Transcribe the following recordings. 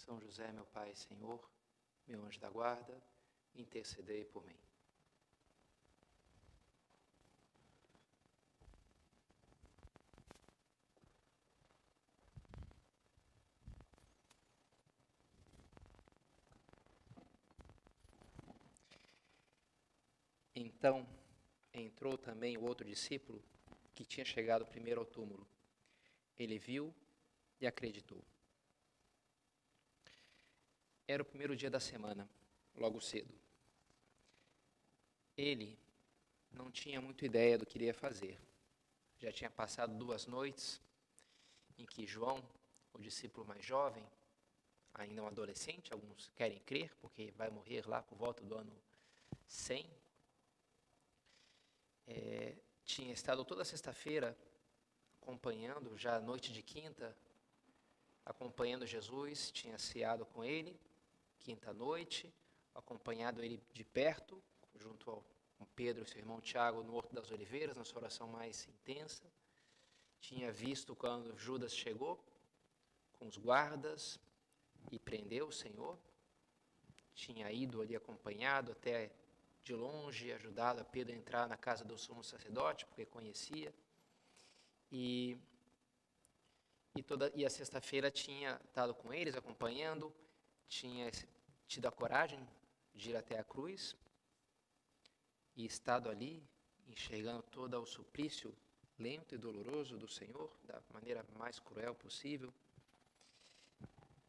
são José, meu Pai Senhor, meu anjo da guarda, intercedei por mim. Então entrou também o outro discípulo que tinha chegado primeiro ao túmulo. Ele viu e acreditou. Era o primeiro dia da semana, logo cedo. Ele não tinha muita ideia do que iria fazer. Já tinha passado duas noites em que João, o discípulo mais jovem, ainda um adolescente, alguns querem crer, porque vai morrer lá por volta do ano 100, é, tinha estado toda sexta-feira acompanhando, já noite de quinta, acompanhando Jesus, tinha ceado com ele, quinta noite, acompanhado ele de perto, junto ao Pedro e seu irmão Tiago no Horto das Oliveiras, na sua oração mais intensa. Tinha visto quando Judas chegou com os guardas e prendeu o Senhor. Tinha ido ali acompanhado até de longe, ajudado a Pedro a entrar na casa do sumo sacerdote, porque conhecia. E, e, toda, e a sexta-feira tinha estado com eles, acompanhando, tinha tido a coragem de ir até a cruz e estado ali, enxergando todo o suplício lento e doloroso do Senhor, da maneira mais cruel possível.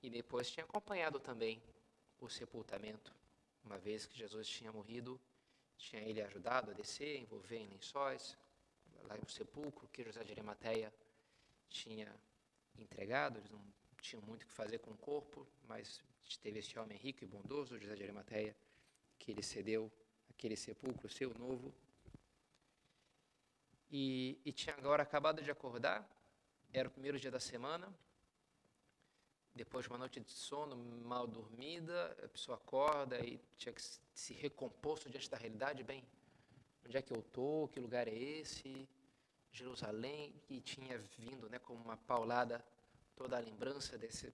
E depois tinha acompanhado também o sepultamento, uma vez que Jesus tinha morrido, tinha ele ajudado a descer, envolver em lençóis, lá no sepulcro que José de Arimateia tinha entregado, eles não tinham muito o que fazer com o corpo, mas teve esse homem rico e bondoso, José de Arimateia, que ele cedeu aquele sepulcro seu novo. E, e tinha agora acabado de acordar, era o primeiro dia da semana, depois de uma noite de sono mal dormida, a pessoa acorda e tinha que se recompor diante da realidade, bem, onde é que eu estou, que lugar é esse, Jerusalém, e tinha vindo né, como uma paulada toda a lembrança dessa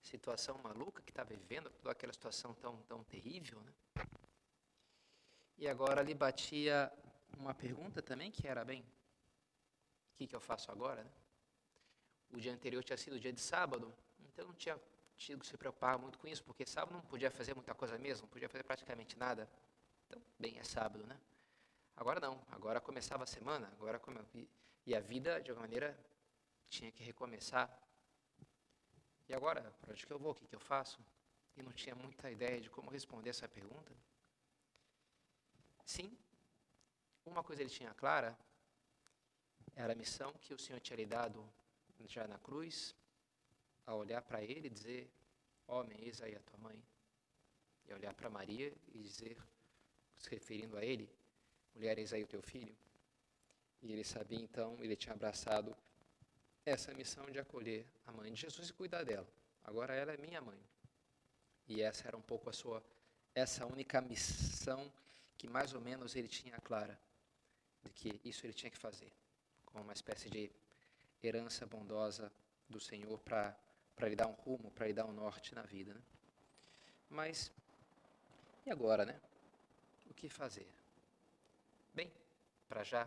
situação maluca que estava vivendo, toda aquela situação tão, tão terrível. Né? E agora lhe batia uma pergunta também, que era, bem, o que, que eu faço agora? Né? O dia anterior tinha sido dia de sábado, então não tinha tido que se preocupar muito com isso, porque sábado não podia fazer muita coisa mesmo, não podia fazer praticamente nada. Então, bem, é sábado, né? Agora não, agora começava a semana, agora e a vida, de alguma maneira, tinha que recomeçar. E agora, para onde que eu vou? O que, que eu faço? E não tinha muita ideia de como responder essa pergunta. Sim, uma coisa ele tinha clara, era a missão que o Senhor tinha lhe dado já na cruz, a olhar para ele e dizer, homem, eis aí a tua mãe. E olhar para Maria e dizer, se referindo a ele, mulher, eis aí o teu filho. E ele sabia então, ele tinha abraçado essa missão de acolher a mãe de Jesus e cuidar dela. Agora ela é minha mãe. E essa era um pouco a sua, essa única missão que mais ou menos ele tinha clara, de que isso ele tinha que fazer, como uma espécie de herança bondosa do Senhor para lhe dar um rumo, para lhe dar um norte na vida. Né? Mas, e agora, né? O que fazer? Bem, para já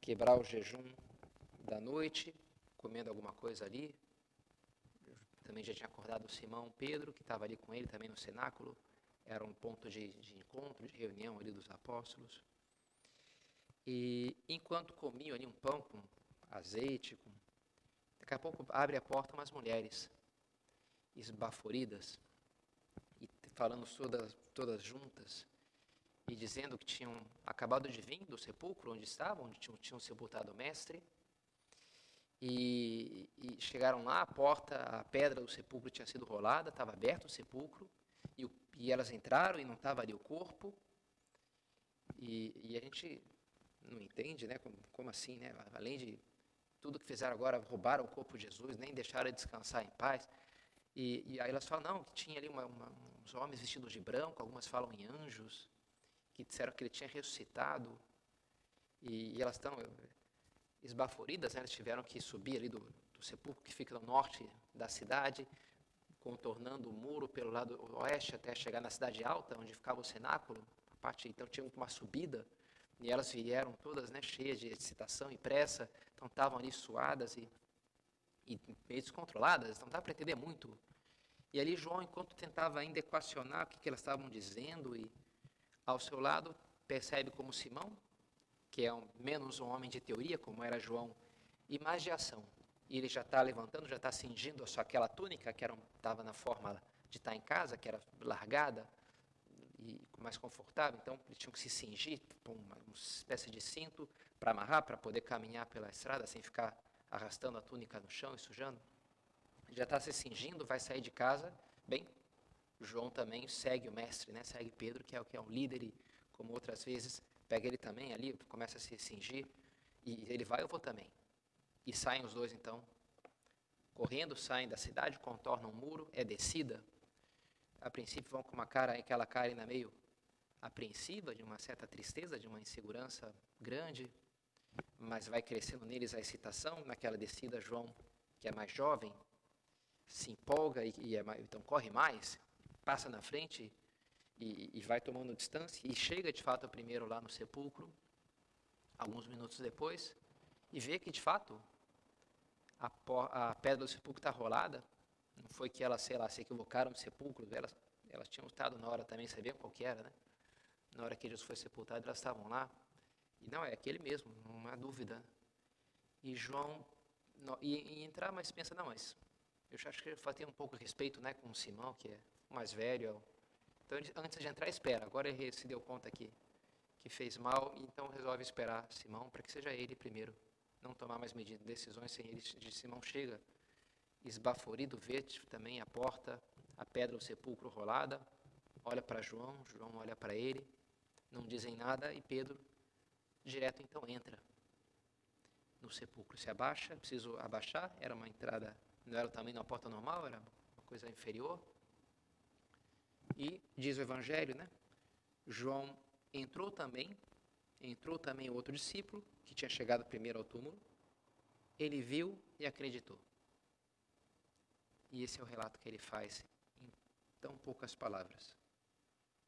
quebrar o jejum da noite, comendo alguma coisa ali. Também já tinha acordado o Simão Pedro, que estava ali com ele também no cenáculo. Era um ponto de, de encontro, de reunião ali dos apóstolos. E enquanto comiam ali um pão com azeite, com... daqui a pouco abre a porta umas mulheres esbaforidas e falando todas, todas juntas e dizendo que tinham acabado de vir do sepulcro onde estavam, onde tinham, tinham sepultado o mestre E, e, chegaram lá, a porta, a pedra do sepulcro tinha sido rolada, estava aberto o sepulcro, e, o, e, elas entraram e não estava ali o corpo. E, e, a gente não entende, né? Como, como, assim, né? Além de tudo que fizeram agora, roubaram o corpo de Jesus, nem deixaram descansar em paz. E, aí elas falam, não, que tinha ali uma, uma, uns homens vestidos de branco, algumas falam em anjos, que disseram que ele tinha ressuscitado. E elas estão esbaforidas, né? elas tiveram que subir ali do, do sepulcro que fica no norte da cidade, contornando o muro pelo lado oeste até chegar na cidade alta, onde ficava o cenáculo. A parte, então tinha uma subida, e elas vieram todas né, cheias de excitação e pressa, então estavam ali suadas e, e meio descontroladas, não dá para entender muito. E ali João, enquanto tentava ainda equacionar o que, que elas estavam dizendo, e ao seu lado percebe como Simão, que é um, menos um homem de teoria, como era João, e mais de ação. E ele já está levantando, já está cingindo a aquela túnica que estava na forma de estar tá em casa, que era largada e mais confortável. Então, ele tinha que se cingir com uma, uma espécie de cinto para amarrar, para poder caminhar pela estrada sem ficar arrastando a túnica no chão e sujando. Ele já está se cingindo, vai sair de casa. Bem, João também segue o mestre, né? segue Pedro, que é o que é um líder e, como outras vezes, pega ele também ali, começa a se cingir, e ele vai, eu vou também. E saem os dois então, correndo, saem da cidade, contornam o muro, é descida. A princípio vão com uma cara, aquela cara ainda meio apreensiva, de uma certa tristeza, de uma insegurança grande, mas vai crescendo neles a excitação. Naquela descida, João, que é mais jovem, se empolga e, e é mais, então corre mais, passa na frente e, e, vai tomando distância e chega de fato primeiro lá no sepulcro, alguns minutos depois, e vê que de fato a, a pedra do sepulcro está rolada. Não foi que elas, sei lá, se equivocaram de sepulcro, elas, elas tinham estado na hora também, sabiam qual era, né? Na hora que Jesus foi sepultado, elas estavam lá. E não, é aquele mesmo, não há dúvida. E João, e, e entrar, mas pensa, não, mas eu acho que tem um pouco de respeito né, com o Simão, que é mais velho, então, antes de entrar, espera. Agora ele se deu conta que, que fez mal, então resolve esperar Simão para que seja ele primeiro. Não tomar mais medidas, decisões sem ele. De Simão chega esbaforido, vê também a porta, a pedra do sepulcro rolada, olha para João, João olha para ele, não dizem nada e Pedro direto então entra no sepulcro. Se abaixa, preciso abaixar, era uma entrada, não era também uma porta normal, era uma coisa inferior. E diz o Evangelho, né? João entrou também, entrou também outro discípulo, que tinha chegado primeiro ao túmulo. Ele viu e acreditou. E esse é o relato que ele faz em tão poucas palavras.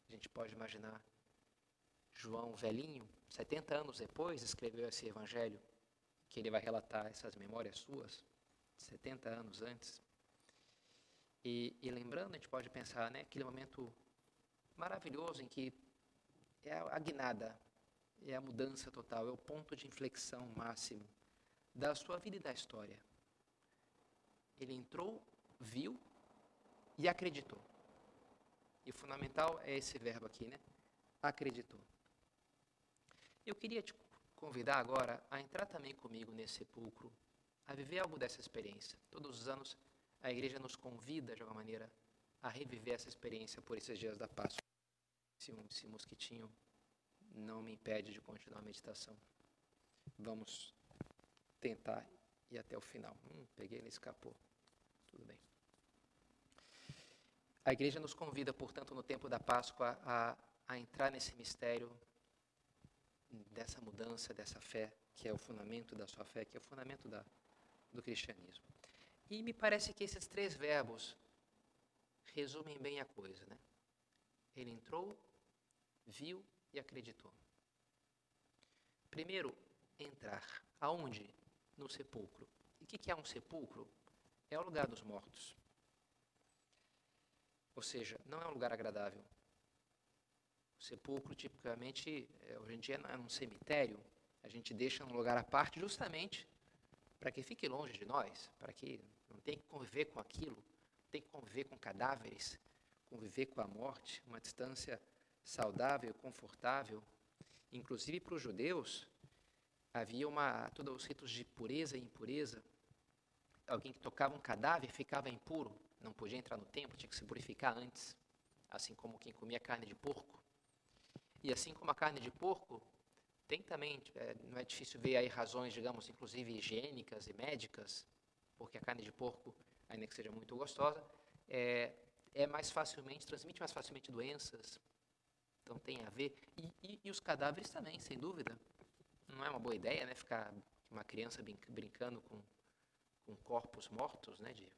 A gente pode imaginar João velhinho, 70 anos depois, escreveu esse evangelho, que ele vai relatar essas memórias suas, 70 anos antes. E, e, lembrando, a gente pode pensar, né, aquele momento maravilhoso em que é a guinada, é a mudança total, é o ponto de inflexão máximo da sua vida e da história. Ele entrou, viu e acreditou. E o fundamental é esse verbo aqui, né? Acreditou. Eu queria te convidar agora a entrar também comigo nesse sepulcro, a viver algo dessa experiência. Todos os anos a igreja nos convida, de alguma maneira, a reviver essa experiência por esses dias da Páscoa. Se um esse mosquitinho não me impede de continuar a meditação. Vamos tentar ir até o final. Hum, peguei, ele escapou. Tudo bem. A igreja nos convida, portanto, no tempo da Páscoa, a, a entrar nesse mistério dessa mudança, dessa fé, que é o fundamento da sua fé, que é o fundamento da, do cristianismo. E me parece que esses três verbos resumem bem a coisa. Né? Ele entrou, viu e acreditou. Primeiro, entrar. Aonde? No sepulcro. E o que é um sepulcro? É o lugar dos mortos. Ou seja, não é um lugar agradável. O sepulcro, tipicamente, é, hoje em dia é um cemitério. A gente deixa num lugar à parte justamente para que fique longe de nós, para que não tenha que conviver com aquilo, tem que conviver com cadáveres, conviver com a morte, uma distância saudável, confortável. Inclusive para os judeus, havia uma todos os ritos de pureza e impureza alguém que tocava um cadáver ficava impuro, não podia entrar no templo, tinha que se purificar antes, assim como quem comia carne de porco. E assim como a carne de porco, tem também, é, não é difícil ver aí razões, digamos, inclusive higiênicas e médicas, porque a carne de porco, ainda que seja muito gostosa, é, é mais facilmente, transmite mais facilmente doenças, então tem a ver. E, e, e, os cadáveres também, sem dúvida. Não é uma boa ideia, né, ficar uma criança brincando com, com corpos mortos, né, de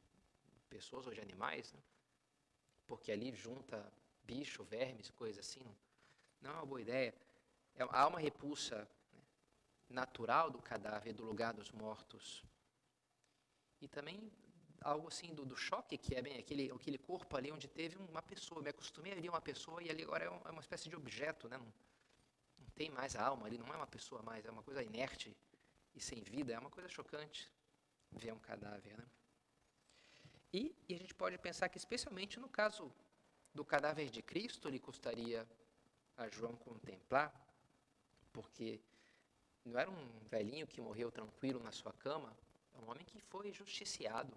pessoas ou de animais, né, porque ali junta bicho, vermes, coisas assim. Não, não é uma boa ideia. É, há uma repulsa né, natural do cadáver do lugar dos mortos. E também algo assim do, do, choque, que é bem aquele, aquele corpo ali onde teve uma pessoa. Me acostumei a uma pessoa e ali agora é, é uma espécie de objeto, né? Não, não tem mais a alma ali, não é uma pessoa mais, é uma coisa inerte e sem vida. É uma coisa chocante ver um cadáver, né? E, e a gente pode pensar que, especialmente no caso do cadáver de Cristo, lhe custaria a João contemplar, porque não era um velhinho que morreu tranquilo na sua cama, é um homem que foi justiciado,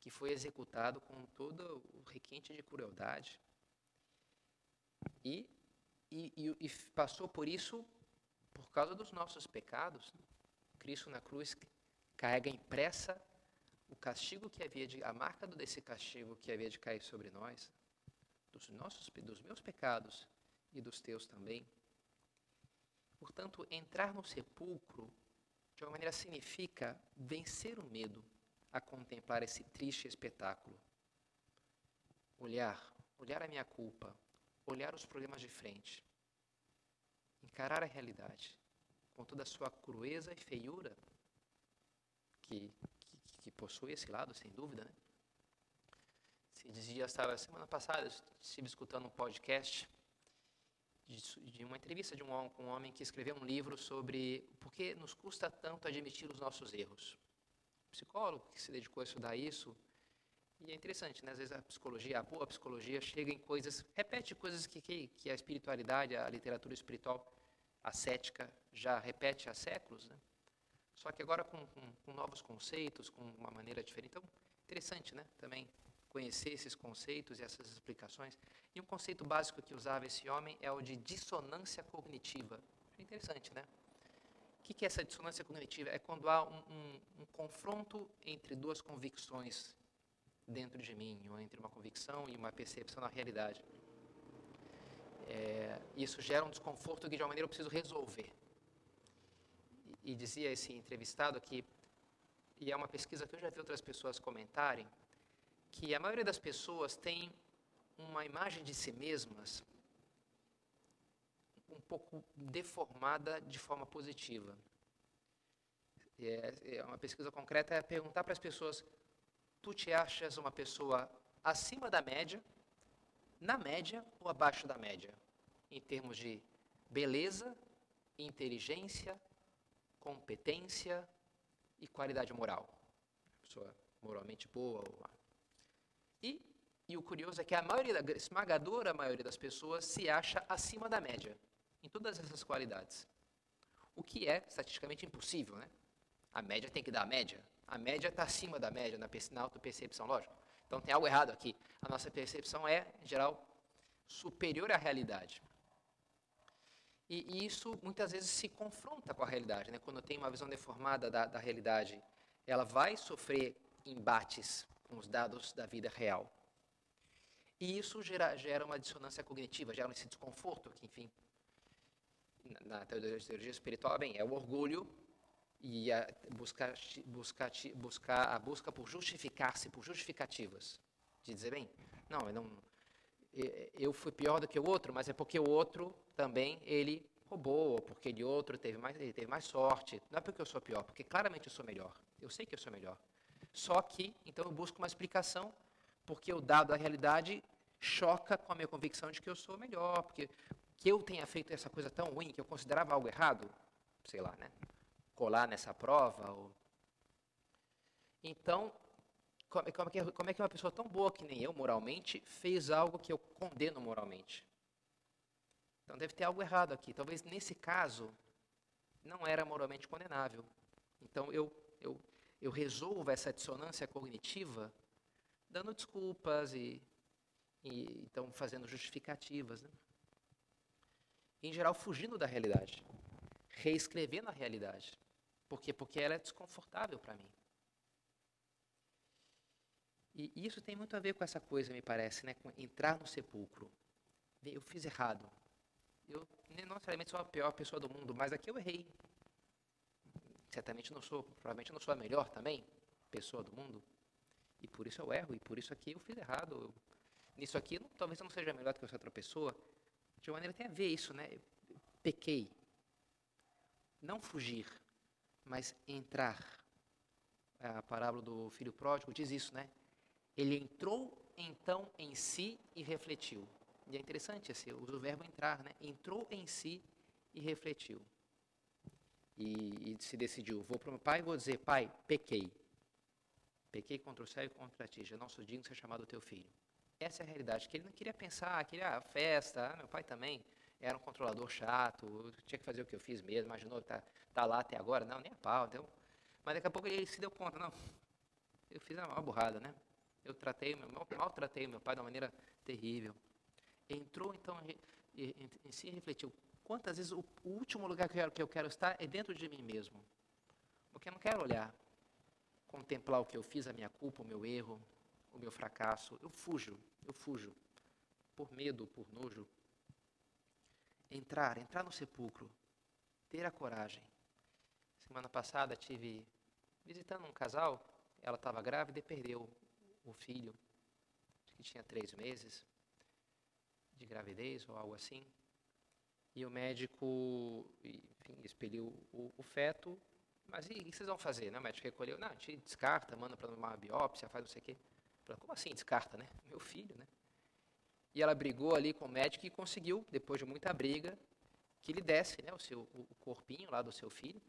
que foi executado com todo o requinte de crueldade. E, e, e, passou por isso por causa dos nossos pecados. Cristo na cruz carrega impressa o castigo que havia de, a marca desse castigo que havia de cair sobre nós, dos nossos, dos meus pecados e dos teus também. Portanto, entrar no sepulcro, de uma maneira, significa vencer o medo a contemplar esse triste espetáculo. Olhar, olhar a minha culpa, olhar os problemas de frente, encarar a realidade com toda a sua crueza e feiura que, que, que possui esse lado, sem dúvida. Né? Esses dias, estava, semana passada, estive escutando um podcast de, uma entrevista de um, um homem que escreveu um livro sobre por que nos custa tanto admitir os nossos erros. Um psicólogo que se dedicou a estudar isso. E é interessante, né? às vezes a psicologia, a boa psicologia, chega em coisas, repete coisas que, que, que a espiritualidade, a literatura espiritual ascética já repete há séculos, né? só que agora com, com, com novos conceitos, com uma maneira diferente. Então, interessante né? também conhecer esses conceitos e essas explicações. E um conceito básico que usava esse homem é o de dissonância cognitiva. É interessante, né? O que é essa dissonância cognitiva? É quando há um, um, um confronto entre duas convicções dentro de mim, ou entre uma convicção e uma percepção da realidade. É, isso gera um desconforto que de uma maneira eu preciso resolver. E, e dizia esse entrevistado que, e é uma pesquisa que eu já vi outras pessoas comentarem, que a maioria das pessoas tem uma imagem de si mesmas um pouco deformada de forma positiva. É, é uma pesquisa concreta é perguntar para as pessoas: tu te achas uma pessoa acima da média, na média ou abaixo da média, em termos de beleza, inteligência, competência e qualidade moral? Pessoa moralmente boa ou e, e o curioso é que a maioria, a esmagadora maioria das pessoas se acha acima da média em todas essas qualidades. O que é estatisticamente impossível, né? A média tem que dar a média. A média está acima da média na, na autopercepção, lógico. Então tem algo errado aqui. A nossa percepção é, em geral, superior à realidade. E, e isso muitas vezes se confronta com a realidade. Né? Quando tem uma visão deformada da, da realidade, ela vai sofrer embates com os dados da vida real. E isso gera, gera uma dissonância cognitiva, gera esse desconforto, que, enfim, na, teologia espiritual, bem, é o orgulho e a buscar, buscar, buscar a busca por justificar-se, por justificativas. De dizer, bem, não, eu não, eu fui pior do que o outro, mas é porque o outro também, ele roubou, ou porque ele outro teve mais, ele teve mais sorte. Não é porque eu sou pior, porque claramente eu sou melhor. Eu sei que eu sou melhor. Só que, então, eu busco uma explicação, porque o dado da realidade choca com a minha convicção de que eu sou melhor, porque que eu tenha feito essa coisa tão ruim que eu considerava algo errado, sei lá, né? Colar nessa prova. Ou... Então, como, como, é que, como é que uma pessoa tão boa que nem eu, moralmente, fez algo que eu condeno moralmente? Então deve ter algo errado aqui. Talvez nesse caso não era moralmente condenável. Então eu, eu eu resolvo essa dissonância cognitiva dando desculpas e, e então fazendo justificativas. Né? Em geral, fugindo da realidade, reescrevendo a realidade. Por quê? Porque ela é desconfortável para mim. E isso tem muito a ver com essa coisa, me parece, né? Com entrar no sepulcro. Eu fiz errado. Eu não necessariamente sou a pior pessoa do mundo, mas aqui eu errei. Certamente não sou, provavelmente não sou a melhor também pessoa do mundo. E por isso eu erro, e por isso aqui eu fiz errado. Eu, nisso aqui, não, talvez eu não seja melhor do que outra pessoa. De uma maneira tem a ver isso, né? Pequei. Não fugir, mas entrar. A parábola do filho pródigo diz isso, né? Ele entrou então em si e refletiu. E é interessante esse, o verbo entrar, né? Entrou em si e refletiu. E, e se decidiu, vou para o meu pai e vou dizer, pai, pequei. Pequei contra o céu e contra ti, já não sou digno de ser chamado teu filho. Essa é a realidade, que ele não queria pensar, queria ah, festa, ah, meu pai também era um controlador chato, tinha que fazer o que eu fiz mesmo, imaginou, tá, tá lá até agora, não, nem a pau, então, mas daqui a pouco ele se deu conta, não, eu fiz uma burrada, né? Eu tratei, mal, maltratei meu pai de uma maneira terrível. Entrou então em si e refletiu: quantas vezes o, último lugar que eu, quero, que eu quero estar é dentro de mim mesmo? Porque eu não quero olhar, contemplar o que eu fiz, a minha culpa, o meu erro, o meu fracasso. Eu fujo, eu fujo. Por medo, por nojo. Entrar, entrar no sepulcro. Ter a coragem. Semana passada tive visitando um casal, ela estava grávida e perdeu o filho, que tinha três meses de gravidez ou algo assim. E o médico, enfim, expeliu o, o feto. Mas e o que vocês vão fazer? Né? O médico recolheu. Não, a gente descarta, manda para uma biópsia, faz não sei o quê. Falei, como assim descarta, né? Meu filho, né? E ela brigou ali com o médico e conseguiu, depois de muita briga, que ele desse né, o, seu, o corpinho lá do seu filho,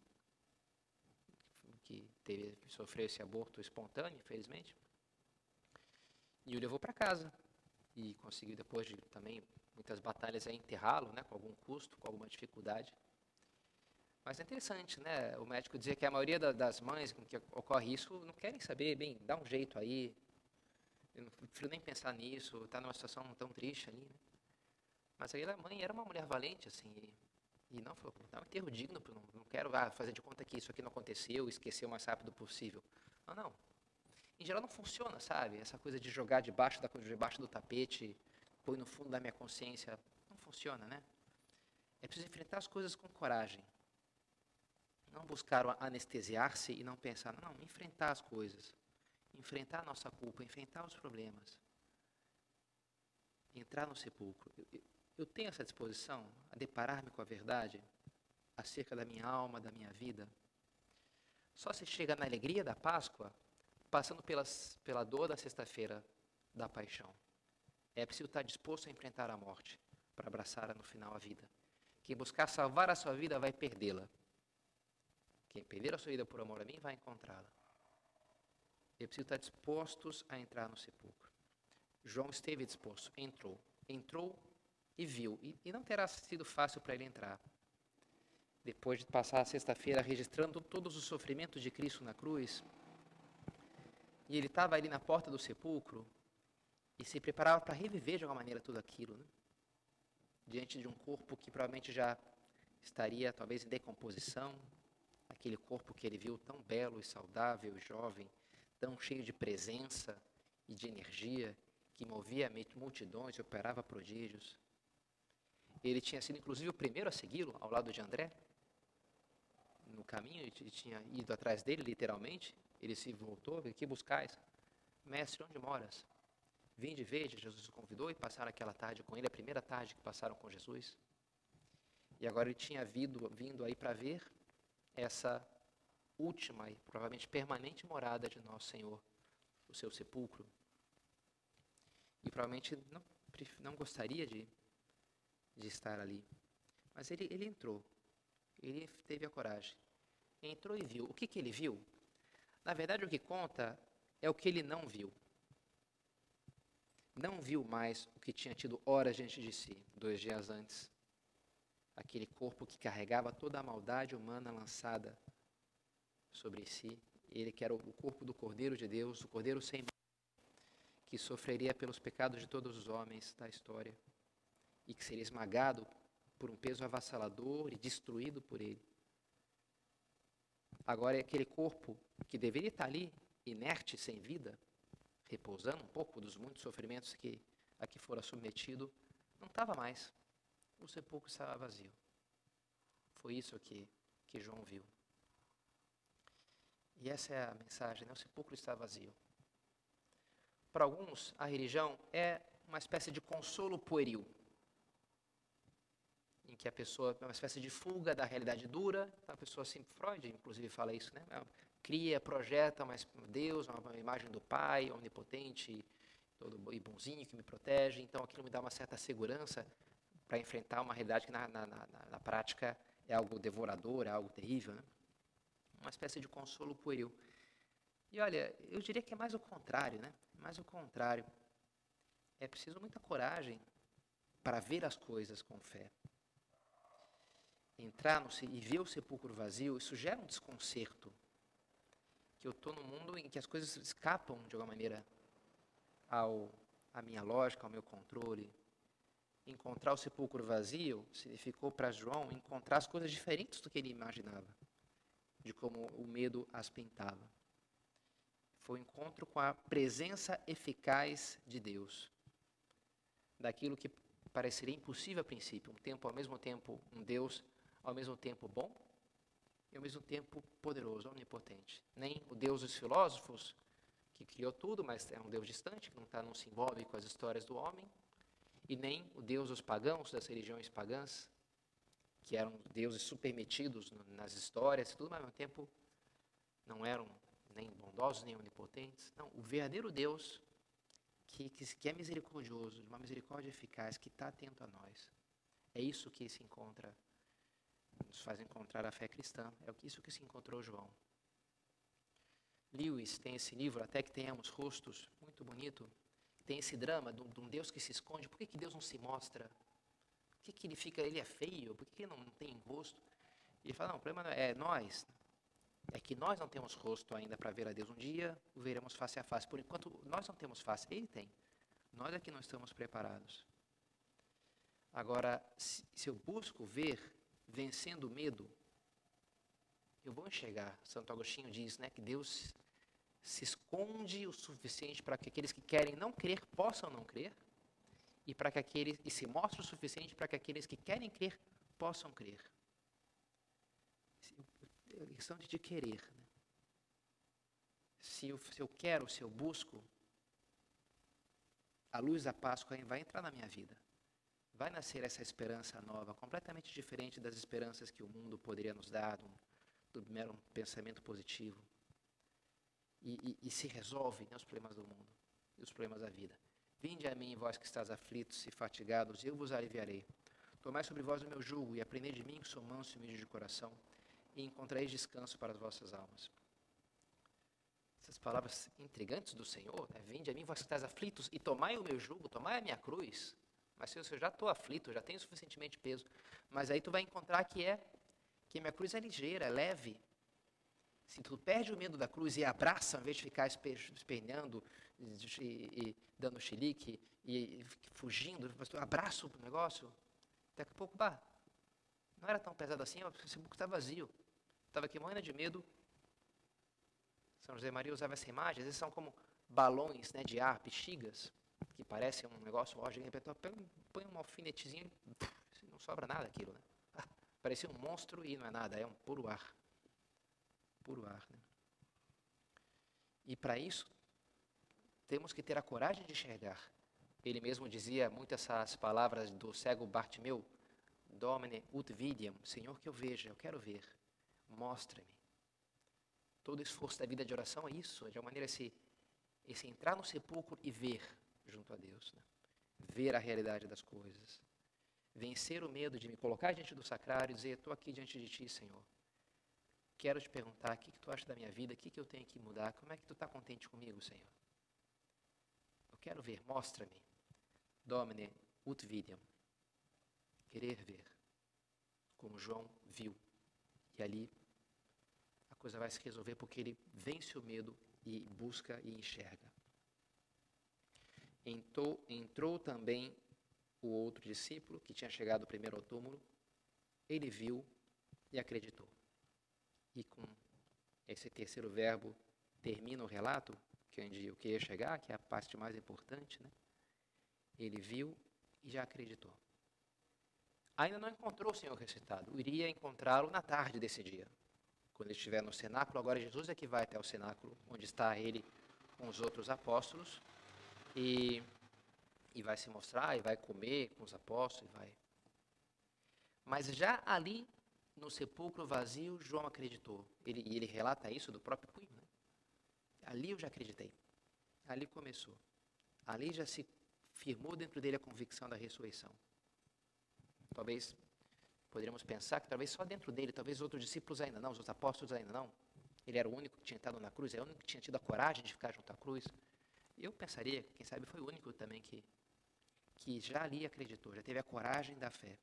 que teve, sofreu esse aborto espontâneo, infelizmente. E o levou para casa. E conseguiu, depois de também muitas batalhas, enterrá-lo, né, com algum custo, com alguma dificuldade. Mas é interessante, né? O médico dizia que a maioria das mães com que ocorre isso não querem saber, bem, dá um jeito aí. Eu não prefiro nem pensar nisso, está numa situação tão triste ali, né? Mas aí a mãe era uma mulher valente, assim, e, e não falou, dá um enterro digno, não, não quero ah, fazer de conta que isso aqui não aconteceu, esquecer o mais rápido possível. Não, não, em geral não funciona, sabe? Essa coisa de jogar debaixo, da, debaixo do tapete, põe no fundo da minha consciência, não funciona, né? É preciso enfrentar as coisas com coragem. Não buscar anestesiar-se e não pensar, não, enfrentar as coisas. Enfrentar a nossa culpa, enfrentar os problemas. Entrar no sepulcro. Eu, eu tenho essa disposição a deparar-me com a verdade acerca da minha alma, da minha vida. Só se chega na alegria da Páscoa passando pelas, pela dor da sexta-feira da paixão. É preciso estar disposto a enfrentar a morte para abraçar no final a vida. Quem buscar salvar a sua vida vai perdê-la. Quem perder a sua vida por amor a mim vai encontrá-la. É preciso estar dispostos a entrar no sepulcro. João esteve disposto, entrou. Entrou e viu. E, e não terá sido fácil para ele entrar. Depois de passar a sexta-feira registrando todos os sofrimentos de Cristo na cruz, e ele estava ali na porta do sepulcro e se preparava para reviver de alguma maneira tudo aquilo, né? diante de um corpo que provavelmente já estaria talvez em decomposição, aquele corpo que ele viu tão belo e saudável, jovem, tão cheio de presença e de energia, que movia multidões e operava prodígios. Ele tinha sido inclusive o primeiro a segui-lo, ao lado de André, no caminho, ele tinha ido atrás dele, literalmente, ele se voltou, que buscais? Mestre, onde moras? Vinde e veja, Jesus o convidou e passaram aquela tarde com ele, a primeira tarde que passaram com Jesus. E agora ele tinha vindo, vindo aí para ver essa última e provavelmente permanente morada de nosso Senhor, o seu sepulcro. E provavelmente não, não gostaria de, de estar ali. Mas ele, ele entrou, ele teve a coragem. Entrou e viu. O que, que ele viu? Na verdade, o que conta é o que ele não viu. Não viu mais o que tinha tido horas diante de si, dois dias antes. Aquele corpo que carregava toda a maldade humana lançada sobre si ele que era o corpo do Cordeiro de Deus, o Cordeiro sem que sofreria pelos pecados de todos os homens da história e que seria esmagado por um peso avassalador e destruído por ele. Agora, aquele corpo que deveria estar ali, inerte, sem vida, repousando um pouco dos muitos sofrimentos que a que fora submetido, não estava mais. O sepulcro estava vazio. Foi isso que, que João viu. E essa é a mensagem, né? o sepulcro está vazio. Para alguns, a religião é uma espécie de consolo pueril, em que a pessoa é uma espécie de fuga da realidade dura. A pessoa, assim, Freud, inclusive, fala isso, né? Cria, projeta uma Deus, uma imagem do Pai onipotente, todo e bonzinho que me protege. Então, aquilo me dá uma certa segurança para enfrentar uma realidade que na, na, na, na, prática é algo devorador, é algo terrível, né? Uma espécie de consolo pueril. E olha, eu diria que é mais o contrário, né? Mais o contrário. É preciso muita coragem para ver as coisas com fé. Entrar no, e ver o sepulcro vazio, isso gera um desconcerto. Que eu estou num mundo em que as coisas escapam, de alguma maneira, ao, à minha lógica, ao meu controle. Encontrar o sepulcro vazio significou para João encontrar as coisas diferentes do que ele imaginava, de como o medo as pintava. Foi o um encontro com a presença eficaz de Deus, daquilo que pareceria impossível a princípio, um tempo ao mesmo tempo um Deus ao mesmo tempo bom e ao mesmo tempo poderoso, onipotente. Nem o Deus dos filósofos que criou tudo, mas é um Deus distante, que não, tá, não se envolve com as histórias do homem, e nem o Deus dos pagãos, das religiões pagãs, que eram deuses supermetidos nas histórias e tudo, mas ao mesmo tempo não eram nem bondosos, nem onipotentes. Não, o verdadeiro Deus, que, que, que é misericordioso, de uma misericórdia eficaz, que está atento a nós. É isso que se encontra, nos faz encontrar a fé cristã. É isso que se encontrou João. Lewis tem esse livro, Até que Tenhamos Rostos, muito bonito. Tem esse drama de um Deus que se esconde. Por que, que Deus não se mostra? Por que, que ele fica, ele é feio? Por que, que ele não tem rosto? E ele fala, não, o problema é nós. É que nós não temos rosto ainda para ver a Deus. Um dia o veremos face a face. Por enquanto, nós não temos face, ele tem. Nós é que não estamos preparados. Agora, se, se eu busco ver vencendo o medo, eu vou enxergar. Santo Agostinho diz né, que Deus se esconde o suficiente para que aqueles que querem não crer possam não crer e para que aqueles e se mostra o suficiente para que aqueles que querem crer possam crer. É questão de querer. Né? Se, eu, se eu quero, se eu busco, a luz da Páscoa vai entrar na minha vida. Vai nascer essa esperança nova, completamente diferente das esperanças que o mundo poderia nos dar, do mero pensamento positivo e, e, e se resolve né, os problemas do mundo e os problemas da vida. Vinde a mim, vós que estás aflitos e fatigados, eu vos aliviarei. Tomai sobre vós o meu jugo e aprendei de mim, que sou manso e humilde de coração, e encontrareis descanso para as vossas almas. Essas palavras intrigantes do Senhor, né? vinde a mim, vós que estás aflitos, e tomai o meu jugo, tomai a minha cruz. Mas se eu já estou aflito, já tenho suficientemente peso, mas aí tu vai encontrar que é que minha cruz é ligeira, é leve, se tu perde o medo da cruz e abraça, ao invés de ficar esperneando e, e, dando chilique e, e fugindo, abraça o negócio, daqui a pouco, bah, não era tão pesado assim, esse buco está vazio. Estava aqui morrendo de medo. São José Maria usava essa imagem, às vezes são como balões né, de ar, bexigas, que parecem um negócio, ó, repente, põe um alfinetezinho e não sobra nada aquilo, né? Parecia um monstro e não é nada, é um puro ar puro ar. Né? E para isso, temos que ter a coragem de enxergar. Ele mesmo dizia muitas essas palavras do cego Bartimeu, Domine ut vidiam, Senhor que eu veja, eu quero ver, mostra-me. Todo esforço da vida de oração é isso, de uma maneira esse, esse entrar no sepulcro e ver junto a Deus, né? ver a realidade das coisas, vencer o medo de me colocar diante do sacrário e dizer, estou aqui diante de Ti, Senhor, quero te perguntar: o que, que tu acha da minha vida? O que, que eu tenho que mudar? Como é que tu está contente comigo, Senhor? Eu quero ver, mostra-me. Domine ut videam. Querer ver. Como João viu. E ali coisa vai se resolver porque ele vence o medo e busca e enxerga. Entrou, entrou também o outro discípulo, que tinha chegado primeiro ao túmulo. Ele viu e acreditou. E com esse terceiro verbo termina o relato, que eu queria chegar, que é a parte mais importante, né? Ele viu e já acreditou. Ainda não encontrou o Senhor ressuscitado, iria encontrá-lo na tarde desse dia. Quando ele estiver no cenáculo, agora Jesus é que vai até o cenáculo, onde está ele com os outros apóstolos, e, e vai se mostrar, e vai comer com os apóstolos, e vai. Mas já ali, no sepulcro vazio, João acreditou. Ele, ele relata isso do próprio punho. Né? Ali eu já acreditei. Ali começou. Ali já se firmou dentro dele a convicção da ressurreição. Talvez poderíamos pensar que talvez só dentro dele, talvez outros discípulos ainda não, os outros apóstolos ainda não. Ele era o único que tinha estado na cruz, era o único que tinha tido a coragem de ficar junto à cruz. Eu pensaria, quem sabe foi o único também que, que já ali acreditou, já teve a coragem da fé.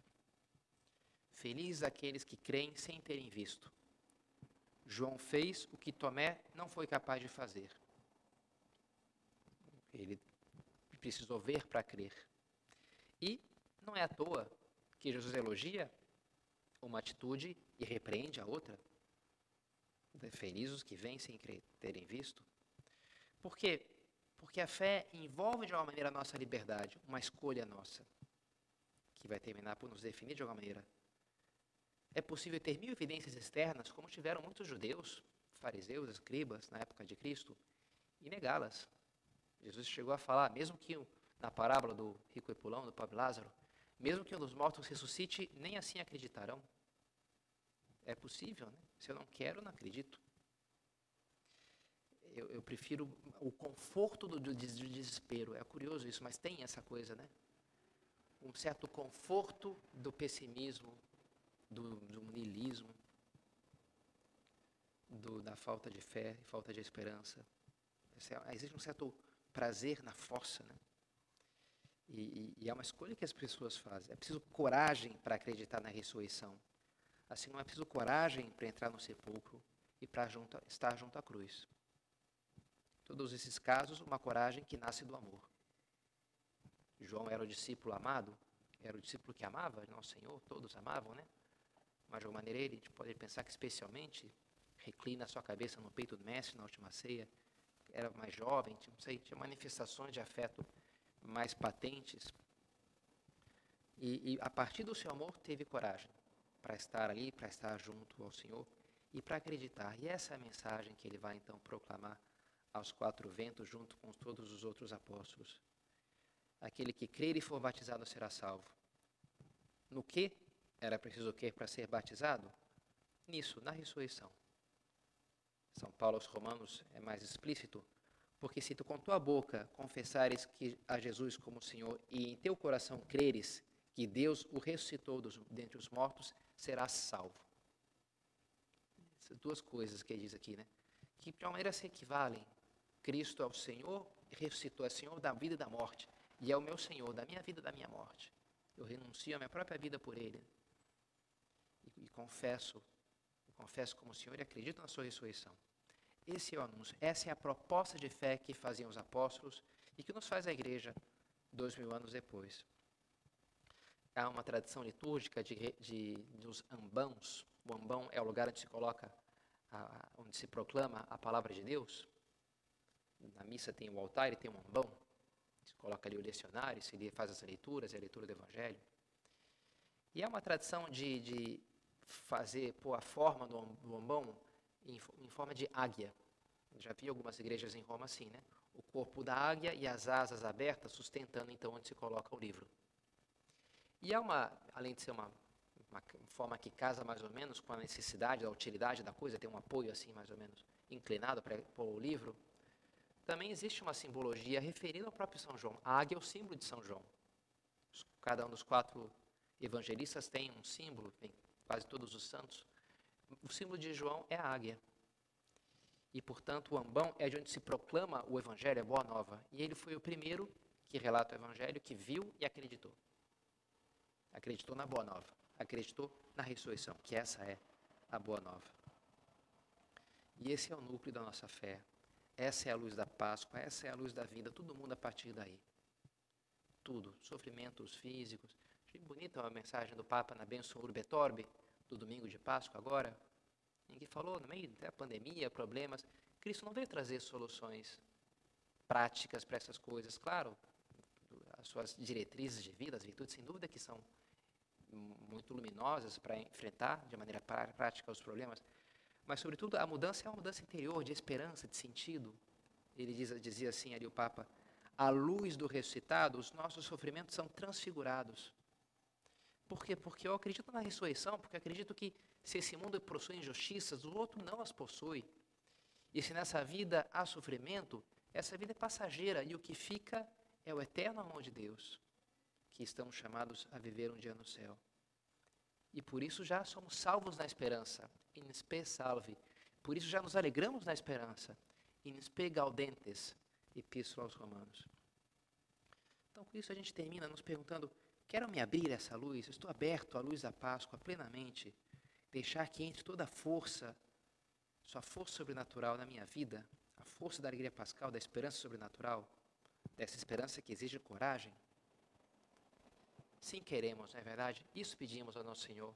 Felizes aqueles que creem sem terem visto. João fez o que Tomé não foi capaz de fazer. Ele precisou ver para crer. E não é à toa que Jesus elogia uma atitude e repreende a outra. Felizes os que vêm sem terem visto. Por quê? Porque a fé envolve de alguma maneira a nossa liberdade, uma escolha nossa, que vai terminar por nos definir de alguma maneira. É possível ter mil evidências externas, como tiveram muitos judeus, fariseus, escribas, na época de Cristo, e negá-las. Jesus chegou a falar, mesmo que na parábola do rico e pulão, do pobre Lázaro, mesmo que um dos mortos ressuscite, nem assim acreditarão. É possível, né? Se eu não quero, não acredito. Eu, eu prefiro o conforto do, do, do desespero. É curioso isso, mas tem essa coisa, né? Um certo conforto do pessimismo, do, do niilismo, do, da falta de fé e falta de esperança. É, existe um certo prazer na força, né? E, e, e, é uma escolha que as pessoas fazem. É preciso coragem para acreditar na ressurreição. Assim não é preciso coragem para entrar no sepulcro e para estar junto à cruz. Todos esses casos, uma coragem que nasce do amor. João era o discípulo amado, era o discípulo que amava nosso Senhor, todos amavam, né? Mas de alguma maneira ele pode pensar que especialmente reclina a sua cabeça no peito do mestre na última ceia, era mais jovem, não sei, tinha manifestações de afeto mais patentes. E, e a partir do seu amor teve coragem para estar ali, para estar junto ao Senhor e para acreditar. E essa é a mensagem que ele vai então proclamar aos quatro ventos, junto com todos os outros apóstolos. Aquele que crer e for batizado será salvo. No que era preciso crer para ser batizado? Nisso, na ressurreição. São Paulo aos Romanos é mais explícito, porque se tu com tua boca confessares que a Jesus como Senhor e em teu coração creres que Deus o ressuscitou dos, dentre os mortos, serás salvo. Essas duas coisas que ele diz aqui, né? Que de uma maneira se equivalem. Cristo é o Senhor, ressuscitou, é Senhor da vida e da morte, e é o meu Senhor da minha vida e da minha morte. Eu renuncio a minha própria vida por Ele. E, e confesso, confesso como Senhor e acredito na sua ressurreição. Esse é o anúncio, essa é a proposta de fé que faziam os apóstolos e que nos faz a igreja dois mil anos depois. Há uma tradição litúrgica de, de, dos ambãos. O ambão é o lugar onde se coloca, a, onde se proclama a palavra de Deus. Na missa tem o altar e tem um ambão. Se coloca ali o lecionário, se faz as leituras, é a leitura do Evangelho. E há uma tradição de, de fazer, pôr a forma do, do ambão em, em forma de águia. Já vi algumas igrejas em Roma assim, né? O corpo da águia e as asas abertas sustentando então onde se coloca o livro. E é uma, além de ser uma, uma forma que casa mais ou menos com a necessidade, a utilidade da coisa, tem um apoio assim mais ou menos inclinado para o livro, também existe uma simbologia referida ao próprio São João. A águia é o símbolo de São João. Cada um dos quatro evangelistas tem um símbolo, quase todos os santos. O símbolo de João é a águia. E, portanto, o ambão é de onde se proclama o Evangelho, a Boa Nova. E ele foi o primeiro que relata o Evangelho, que viu e acreditou. Acreditou na Boa Nova. Acreditou na ressurreição, que essa é a Boa Nova. E esse é o núcleo da nossa fé. Essa é a luz da Páscoa, essa é a luz da vida, todo mundo a partir daí. Tudo, sofrimentos físicos. Achei bonita a mensagem do Papa na Benção Urbe do domingo de Páscoa agora, em que falou, no meio da pandemia, problemas, Cristo não veio trazer soluções práticas para essas coisas. Claro, as suas diretrizes de vida, as virtudes, sem dúvida que são muito luminosas para enfrentar de maneira prática os problemas, mas, sobretudo, a mudança é uma mudança interior, de esperança, de sentido. Ele diz, dizia assim ali o Papa, à luz do ressuscitado, os nossos sofrimentos são transfigurados. Por quê? Porque eu acredito na ressurreição, porque acredito que se esse mundo possui injustiças, o outro não as possui. E se nessa vida há sofrimento, essa vida é passageira e o que fica é o eterno amor de Deus, que estamos chamados a viver um dia no céu. E por isso já somos salvos na esperança. In spe salve. Por isso já nos alegramos na esperança. In spe gaudentes. Epístola aos Romanos. Então, com isso a gente termina nos perguntando: quero me abrir essa luz? Estou aberto à luz da Páscoa plenamente? Deixar que entre toda a força, sua força sobrenatural na minha vida, a força da alegria pascal, da esperança sobrenatural, dessa esperança que exige coragem? Sim, queremos, não é verdade? Isso pedimos ao nosso Senhor,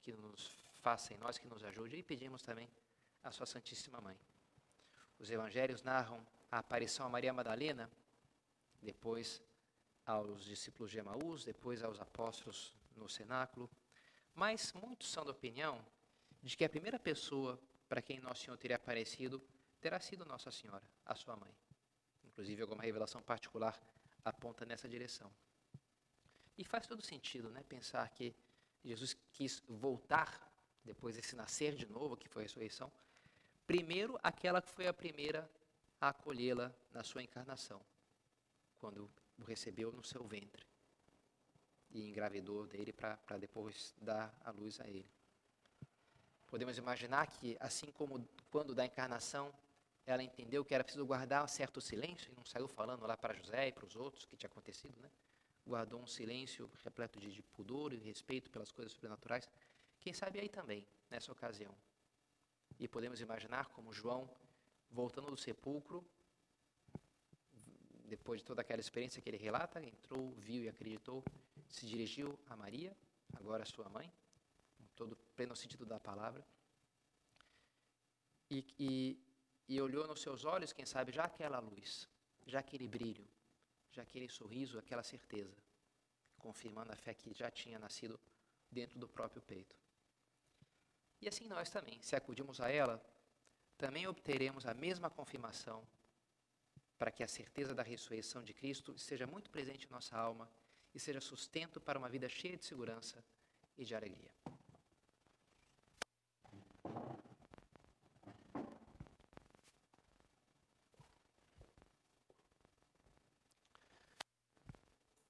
que nos faça em nós, que nos ajude, e pedimos também à Sua Santíssima Mãe. Os evangelhos narram a aparição a Maria Madalena, depois aos discípulos de Emaús, depois aos apóstolos no cenáculo, mas muitos são da opinião de que a primeira pessoa para quem Nosso Senhor teria aparecido terá sido Nossa Senhora, a sua mãe. Inclusive, alguma revelação particular aponta nessa direção. E faz todo sentido, né? Pensar que Jesus quis voltar depois desse nascer de novo, que foi a ressurreição, primeiro aquela que foi a primeira a acolhê-la na sua encarnação, quando o recebeu no seu ventre e engravidou dele para depois dar a luz a ele. Podemos imaginar que, assim como quando da encarnação ela entendeu que era preciso guardar um certo silêncio e não saiu falando lá para José e para os outros que tinha acontecido, né? Guardou um silêncio repleto de, de pudor e respeito pelas coisas sobrenaturais. Quem sabe aí também, nessa ocasião. E podemos imaginar como João, voltando do sepulcro, depois de toda aquela experiência que ele relata, entrou, viu e acreditou, se dirigiu a Maria, agora sua mãe, em todo pleno sentido da palavra, e, e, e olhou nos seus olhos, quem sabe, já aquela luz, já aquele brilho, já aquele sorriso, aquela certeza, confirmando a fé que já tinha nascido dentro do próprio peito. E assim nós também, se acudimos a ela, também obteremos a mesma confirmação para que a certeza da ressurreição de Cristo esteja muito presente em nossa alma e seja sustento para uma vida cheia de segurança e de alegria.